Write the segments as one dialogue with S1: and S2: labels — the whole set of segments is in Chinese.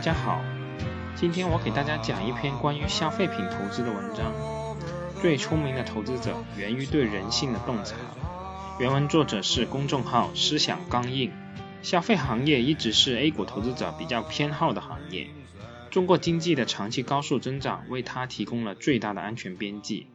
S1: 大家好，今天我给大家讲一篇关于消费品投资的文章。最聪明的投资者源于对人性的洞察。原文作者是公众号思想刚硬。消费行业一直是 A 股投资者比较偏好的行业。中国经济的长期高速增长为它提供了最大的安全边际，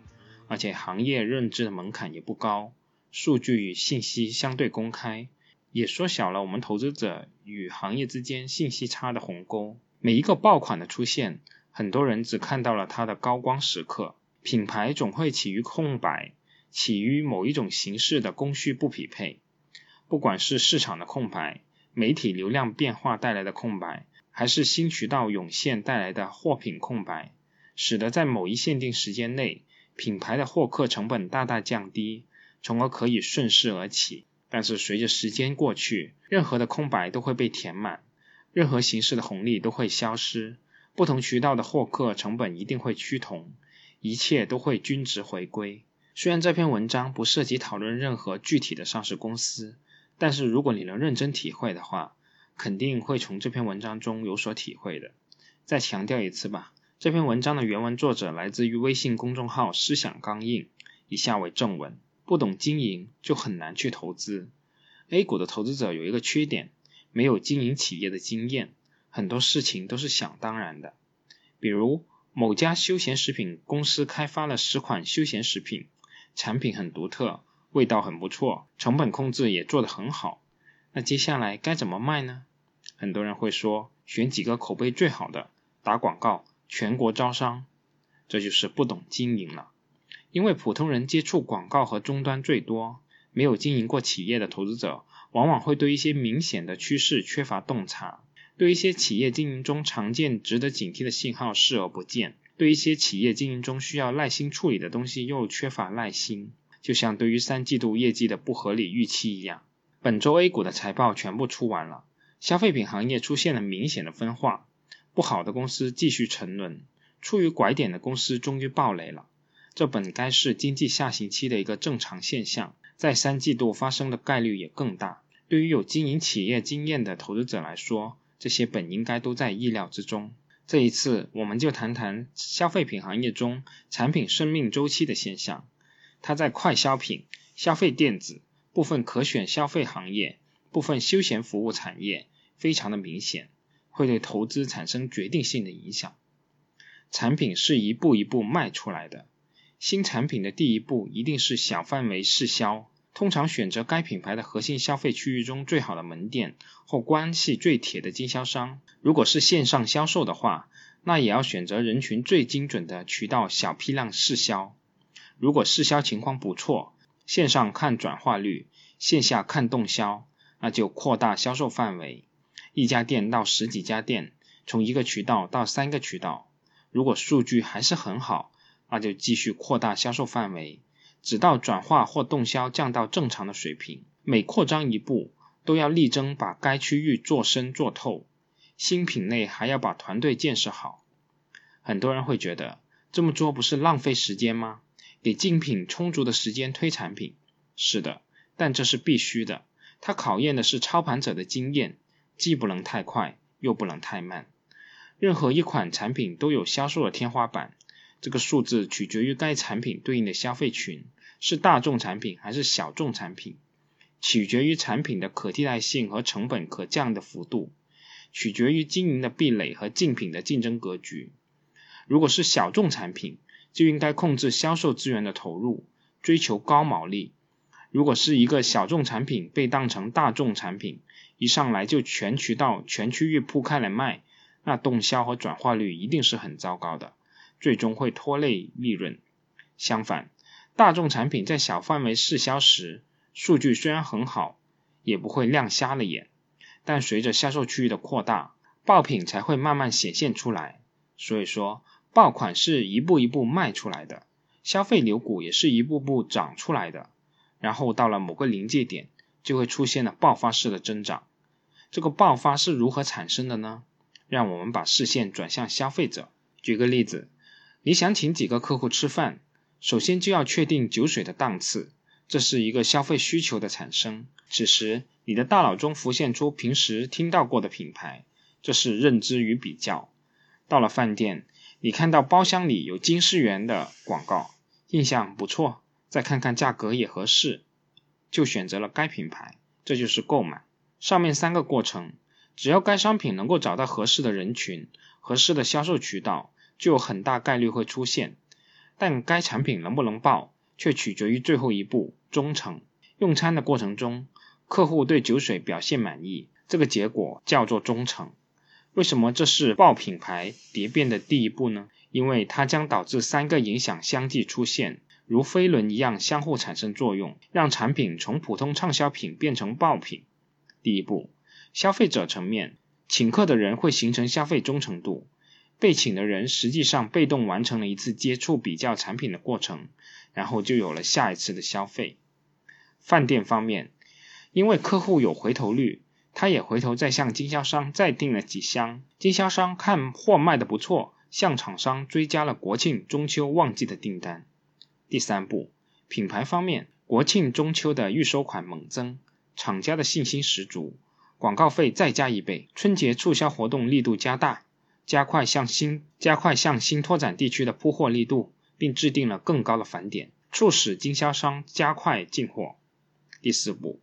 S1: 而且行业认知的门槛也不高，数据与信息相对公开，也缩小了我们投资者与行业之间信息差的鸿沟。每一个爆款的出现，很多人只看到了它的高光时刻。品牌总会起于空白，起于某一种形式的供需不匹配。不管是市场的空白、媒体流量变化带来的空白，还是新渠道涌现带来的货品空白，使得在某一限定时间内，品牌的获客成本大大降低，从而可以顺势而起。但是随着时间过去，任何的空白都会被填满，任何形式的红利都会消失，不同渠道的获客成本一定会趋同。一切都会均值回归。虽然这篇文章不涉及讨论任何具体的上市公司，但是如果你能认真体会的话，肯定会从这篇文章中有所体会的。再强调一次吧，这篇文章的原文作者来自于微信公众号“思想刚硬”。以下为正文：不懂经营就很难去投资。A 股的投资者有一个缺点，没有经营企业的经验，很多事情都是想当然的，比如。某家休闲食品公司开发了十款休闲食品，产品很独特，味道很不错，成本控制也做得很好。那接下来该怎么卖呢？很多人会说，选几个口碑最好的，打广告，全国招商。这就是不懂经营了。因为普通人接触广告和终端最多，没有经营过企业的投资者，往往会对一些明显的趋势缺乏洞察。对一些企业经营中常见、值得警惕的信号视而不见，对一些企业经营中需要耐心处理的东西又缺乏耐心，就像对于三季度业绩的不合理预期一样。本周 A 股的财报全部出完了，消费品行业出现了明显的分化，不好的公司继续沉沦，处于拐点的公司终于暴雷了。这本该是经济下行期的一个正常现象，在三季度发生的概率也更大。对于有经营企业经验的投资者来说，这些本应该都在意料之中。这一次，我们就谈谈消费品行业中产品生命周期的现象。它在快消品、消费电子、部分可选消费行业、部分休闲服务产业非常的明显，会对投资产生决定性的影响。产品是一步一步卖出来的，新产品的第一步一定是小范围试销。通常选择该品牌的核心消费区域中最好的门店或关系最铁的经销商。如果是线上销售的话，那也要选择人群最精准的渠道，小批量试销。如果试销情况不错，线上看转化率，线下看动销，那就扩大销售范围，一家店到十几家店，从一个渠道到三个渠道。如果数据还是很好，那就继续扩大销售范围。直到转化或动销降到正常的水平，每扩张一步，都要力争把该区域做深做透。新品类还要把团队建设好。很多人会觉得这么做不是浪费时间吗？给竞品充足的时间推产品，是的，但这是必须的。它考验的是操盘者的经验，既不能太快，又不能太慢。任何一款产品都有销售的天花板，这个数字取决于该产品对应的消费群。是大众产品还是小众产品，取决于产品的可替代性和成本可降的幅度，取决于经营的壁垒和竞品的竞争格局。如果是小众产品，就应该控制销售资源的投入，追求高毛利。如果是一个小众产品被当成大众产品，一上来就全渠道、全区域铺开来卖，那动销和转化率一定是很糟糕的，最终会拖累利润。相反，大众产品在小范围试销时，数据虽然很好，也不会亮瞎了眼。但随着销售区域的扩大，爆品才会慢慢显现出来。所以说，爆款是一步一步卖出来的，消费牛股也是一步步涨出来的。然后到了某个临界点，就会出现了爆发式的增长。这个爆发是如何产生的呢？让我们把视线转向消费者。举个例子，你想请几个客户吃饭？首先就要确定酒水的档次，这是一个消费需求的产生。此时，你的大脑中浮现出平时听到过的品牌，这是认知与比较。到了饭店，你看到包厢里有金狮园的广告，印象不错，再看看价格也合适，就选择了该品牌，这就是购买。上面三个过程，只要该商品能够找到合适的人群、合适的销售渠道，就有很大概率会出现。但该产品能不能爆，却取决于最后一步——忠诚。用餐的过程中，客户对酒水表现满意，这个结果叫做忠诚。为什么这是爆品牌蝶变的第一步呢？因为它将导致三个影响相继出现，如飞轮一样相互产生作用，让产品从普通畅销品变成爆品。第一步，消费者层面，请客的人会形成消费忠诚度。被请的人实际上被动完成了一次接触比较产品的过程，然后就有了下一次的消费。饭店方面，因为客户有回头率，他也回头再向经销商再订了几箱。经销商看货卖的不错，向厂商追加了国庆、中秋旺季的订单。第三步，品牌方面，国庆、中秋的预收款猛增，厂家的信心十足，广告费再加一倍，春节促销活动力度加大。加快向新加快向新拓展地区的铺货力度，并制定了更高的返点，促使经销商加快进货。第四步，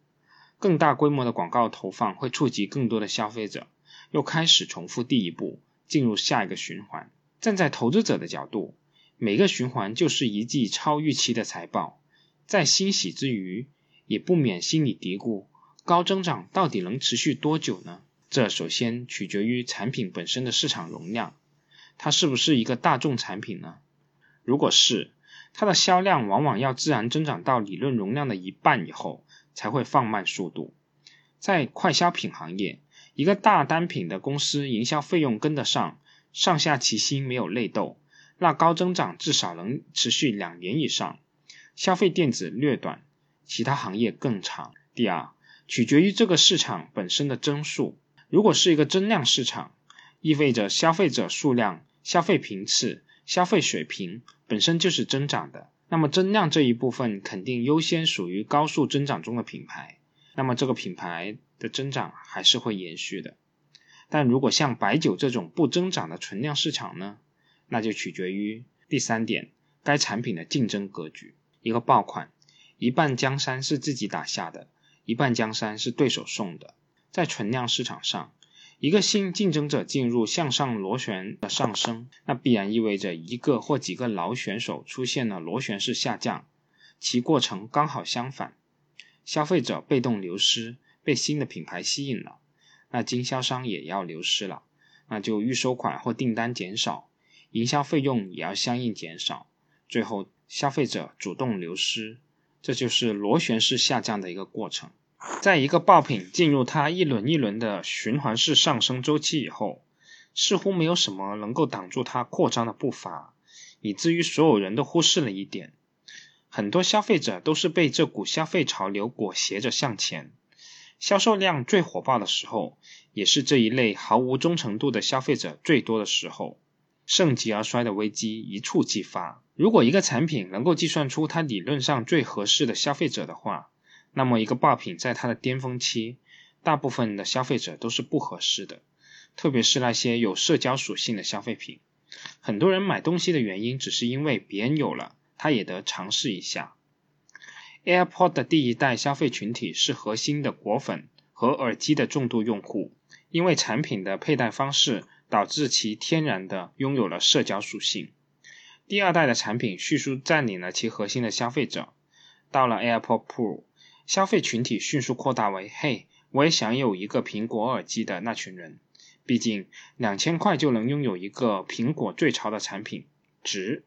S1: 更大规模的广告投放会触及更多的消费者，又开始重复第一步，进入下一个循环。站在投资者的角度，每个循环就是一季超预期的财报，在欣喜之余，也不免心里嘀咕：高增长到底能持续多久呢？这首先取决于产品本身的市场容量，它是不是一个大众产品呢？如果是，它的销量往往要自然增长到理论容量的一半以后，才会放慢速度。在快消品行业，一个大单品的公司营销费用跟得上，上下齐心没有内斗，那高增长至少能持续两年以上。消费电子略短，其他行业更长。第二，取决于这个市场本身的增速。如果是一个增量市场，意味着消费者数量、消费频次、消费水平本身就是增长的，那么增量这一部分肯定优先属于高速增长中的品牌，那么这个品牌的增长还是会延续的。但如果像白酒这种不增长的存量市场呢？那就取决于第三点，该产品的竞争格局。一个爆款，一半江山是自己打下的，一半江山是对手送的。在存量市场上，一个新竞争者进入向上螺旋的上升，那必然意味着一个或几个老选手出现了螺旋式下降，其过程刚好相反。消费者被动流失，被新的品牌吸引了，那经销商也要流失了，那就预收款或订单减少，营销费用也要相应减少，最后消费者主动流失，这就是螺旋式下降的一个过程。在一个爆品进入它一轮一轮的循环式上升周期以后，似乎没有什么能够挡住它扩张的步伐，以至于所有人都忽视了一点：很多消费者都是被这股消费潮流裹挟着向前。销售量最火爆的时候，也是这一类毫无忠诚度的消费者最多的时候。盛极而衰的危机一触即发。如果一个产品能够计算出它理论上最合适的消费者的话，那么，一个爆品在它的巅峰期，大部分的消费者都是不合适的，特别是那些有社交属性的消费品。很多人买东西的原因，只是因为别人有了，他也得尝试一下。AirPods 的第一代消费群体是核心的果粉和耳机的重度用户，因为产品的佩戴方式导致其天然的拥有了社交属性。第二代的产品迅速占领了其核心的消费者，到了 AirPod Pro。消费群体迅速扩大为：嘿，我也想有一个苹果耳机的那群人。毕竟两千块就能拥有一个苹果最潮的产品，值。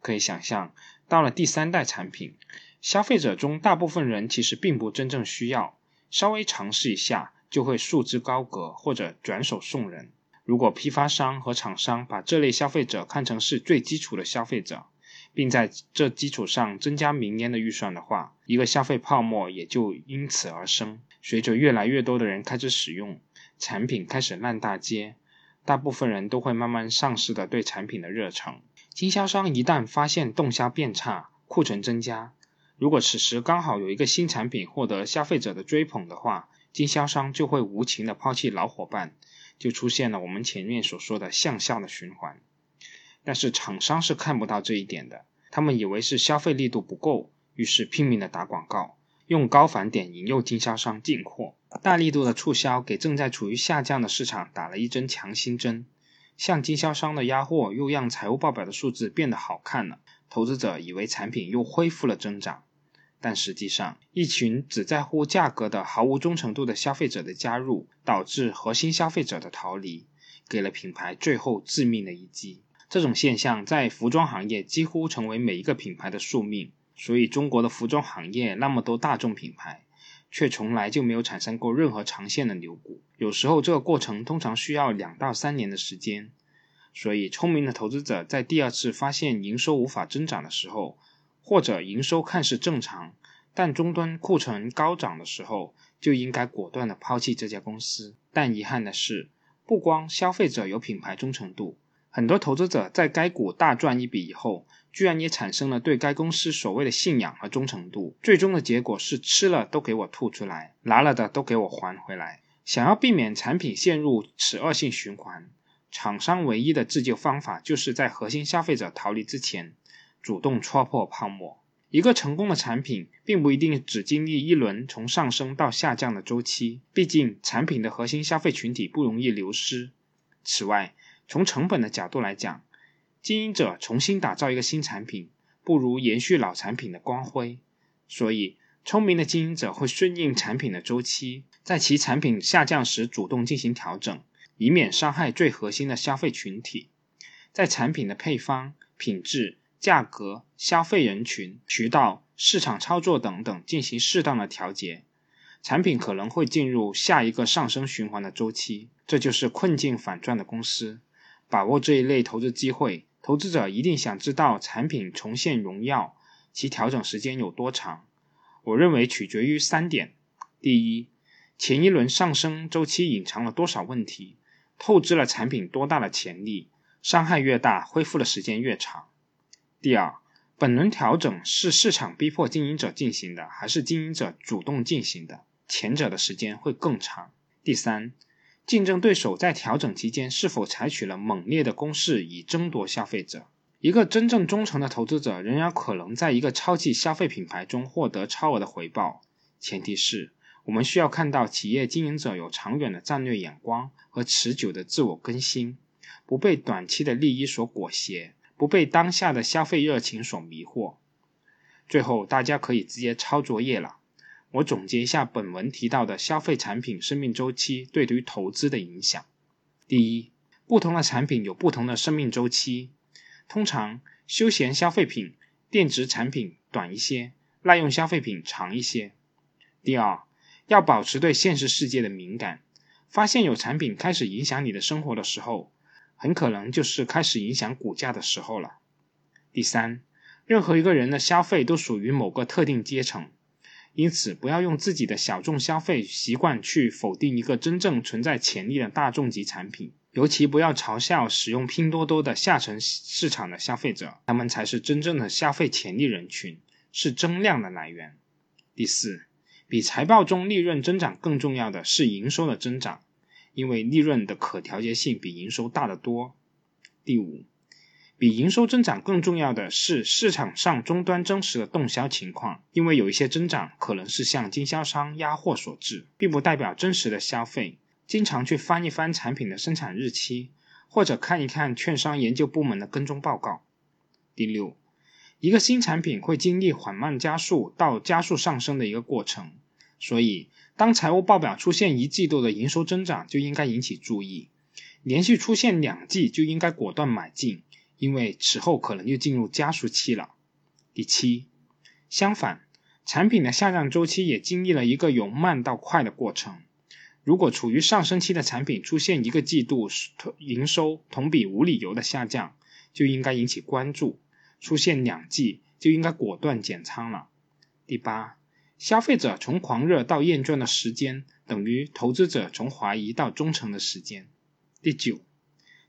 S1: 可以想象，到了第三代产品，消费者中大部分人其实并不真正需要，稍微尝试一下就会束之高阁或者转手送人。如果批发商和厂商把这类消费者看成是最基础的消费者，并在这基础上增加明年的预算的话，一个消费泡沫也就因此而生。随着越来越多的人开始使用产品，开始烂大街，大部分人都会慢慢丧失的对产品的热诚。经销商一旦发现动销变差、库存增加，如果此时刚好有一个新产品获得消费者的追捧的话，经销商就会无情的抛弃老伙伴，就出现了我们前面所说的向下的循环。但是厂商是看不到这一点的，他们以为是消费力度不够，于是拼命的打广告，用高返点引诱经销商进货，大力度的促销给正在处于下降的市场打了一针强心针。向经销商的压货又让财务报表的数字变得好看了，投资者以为产品又恢复了增长，但实际上，一群只在乎价格的毫无忠诚度的消费者的加入，导致核心消费者的逃离，给了品牌最后致命的一击。这种现象在服装行业几乎成为每一个品牌的宿命，所以中国的服装行业那么多大众品牌，却从来就没有产生过任何长线的牛股。有时候这个过程通常需要两到三年的时间，所以聪明的投资者在第二次发现营收无法增长的时候，或者营收看似正常，但终端库存高涨的时候，就应该果断的抛弃这家公司。但遗憾的是，不光消费者有品牌忠诚度。很多投资者在该股大赚一笔以后，居然也产生了对该公司所谓的信仰和忠诚度。最终的结果是吃了都给我吐出来，拿了的都给我还回来。想要避免产品陷入此恶性循环，厂商唯一的自救方法就是在核心消费者逃离之前，主动戳破泡沫。一个成功的产品并不一定只经历一轮从上升到下降的周期，毕竟产品的核心消费群体不容易流失。此外，从成本的角度来讲，经营者重新打造一个新产品，不如延续老产品的光辉。所以，聪明的经营者会顺应产品的周期，在其产品下降时主动进行调整，以免伤害最核心的消费群体。在产品的配方、品质、价格、消费人群、渠道、市场操作等等进行适当的调节，产品可能会进入下一个上升循环的周期。这就是困境反转的公司。把握这一类投资机会，投资者一定想知道产品重现荣耀，其调整时间有多长？我认为取决于三点：第一，前一轮上升周期隐藏了多少问题，透支了产品多大的潜力，伤害越大，恢复的时间越长；第二，本轮调整是市场逼迫经营者进行的，还是经营者主动进行的？前者的时间会更长；第三。竞争对手在调整期间是否采取了猛烈的攻势以争夺消费者？一个真正忠诚的投资者仍然可能在一个超级消费品牌中获得超额的回报，前提是我们需要看到企业经营者有长远的战略眼光和持久的自我更新，不被短期的利益所裹挟，不被当下的消费热情所迷惑。最后，大家可以直接抄作业了。我总结一下本文提到的消费产品生命周期对于投资的影响。第一，不同的产品有不同的生命周期，通常休闲消费品、电子产品短一些，耐用消费品长一些。第二，要保持对现实世界的敏感，发现有产品开始影响你的生活的时候，很可能就是开始影响股价的时候了。第三，任何一个人的消费都属于某个特定阶层。因此，不要用自己的小众消费习惯去否定一个真正存在潜力的大众级产品，尤其不要嘲笑使用拼多多的下沉市场的消费者，他们才是真正的消费潜力人群，是增量的来源。第四，比财报中利润增长更重要的是营收的增长，因为利润的可调节性比营收大得多。第五。比营收增长更重要的是市场上终端真实的动销情况，因为有一些增长可能是向经销商压货所致，并不代表真实的消费。经常去翻一翻产品的生产日期，或者看一看券商研究部门的跟踪报告。第六，一个新产品会经历缓慢加速到加速上升的一个过程，所以当财务报表出现一季度的营收增长，就应该引起注意；连续出现两季，就应该果断买进。因为此后可能就进入加速期了。第七，相反，产品的下降周期也经历了一个由慢到快的过程。如果处于上升期的产品出现一个季度营收同比无理由的下降，就应该引起关注；出现两季就应该果断减仓了。第八，消费者从狂热到厌倦的时间，等于投资者从怀疑到忠诚的时间。第九。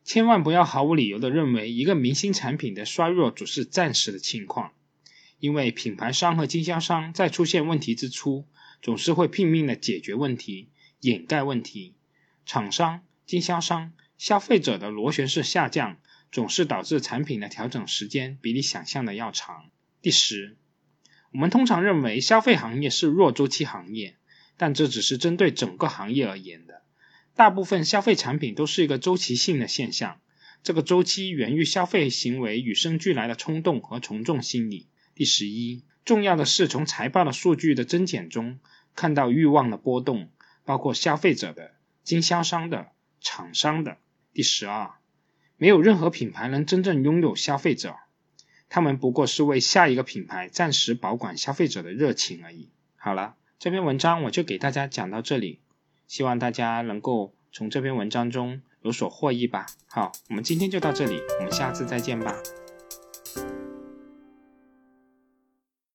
S1: 千万不要毫无理由的认为一个明星产品的衰弱只是暂时的情况，因为品牌商和经销商在出现问题之初，总是会拼命的解决问题、掩盖问题。厂商、经销商、消费者的螺旋式下降，总是导致产品的调整时间比你想象的要长。第十，我们通常认为消费行业是弱周期行业，但这只是针对整个行业而言的。大部分消费产品都是一个周期性的现象，这个周期源于消费行为与生俱来的冲动和从众心理。第十一，重要的是从财报的数据的增减中看到欲望的波动，包括消费者的、经销商的、厂商的。第十二，没有任何品牌能真正拥有消费者，他们不过是为下一个品牌暂时保管消费者的热情而已。好了，这篇文章我就给大家讲到这里。希望大家能够从这篇文章中有所获益吧。好，我们今天就到这里，我们下次再见吧。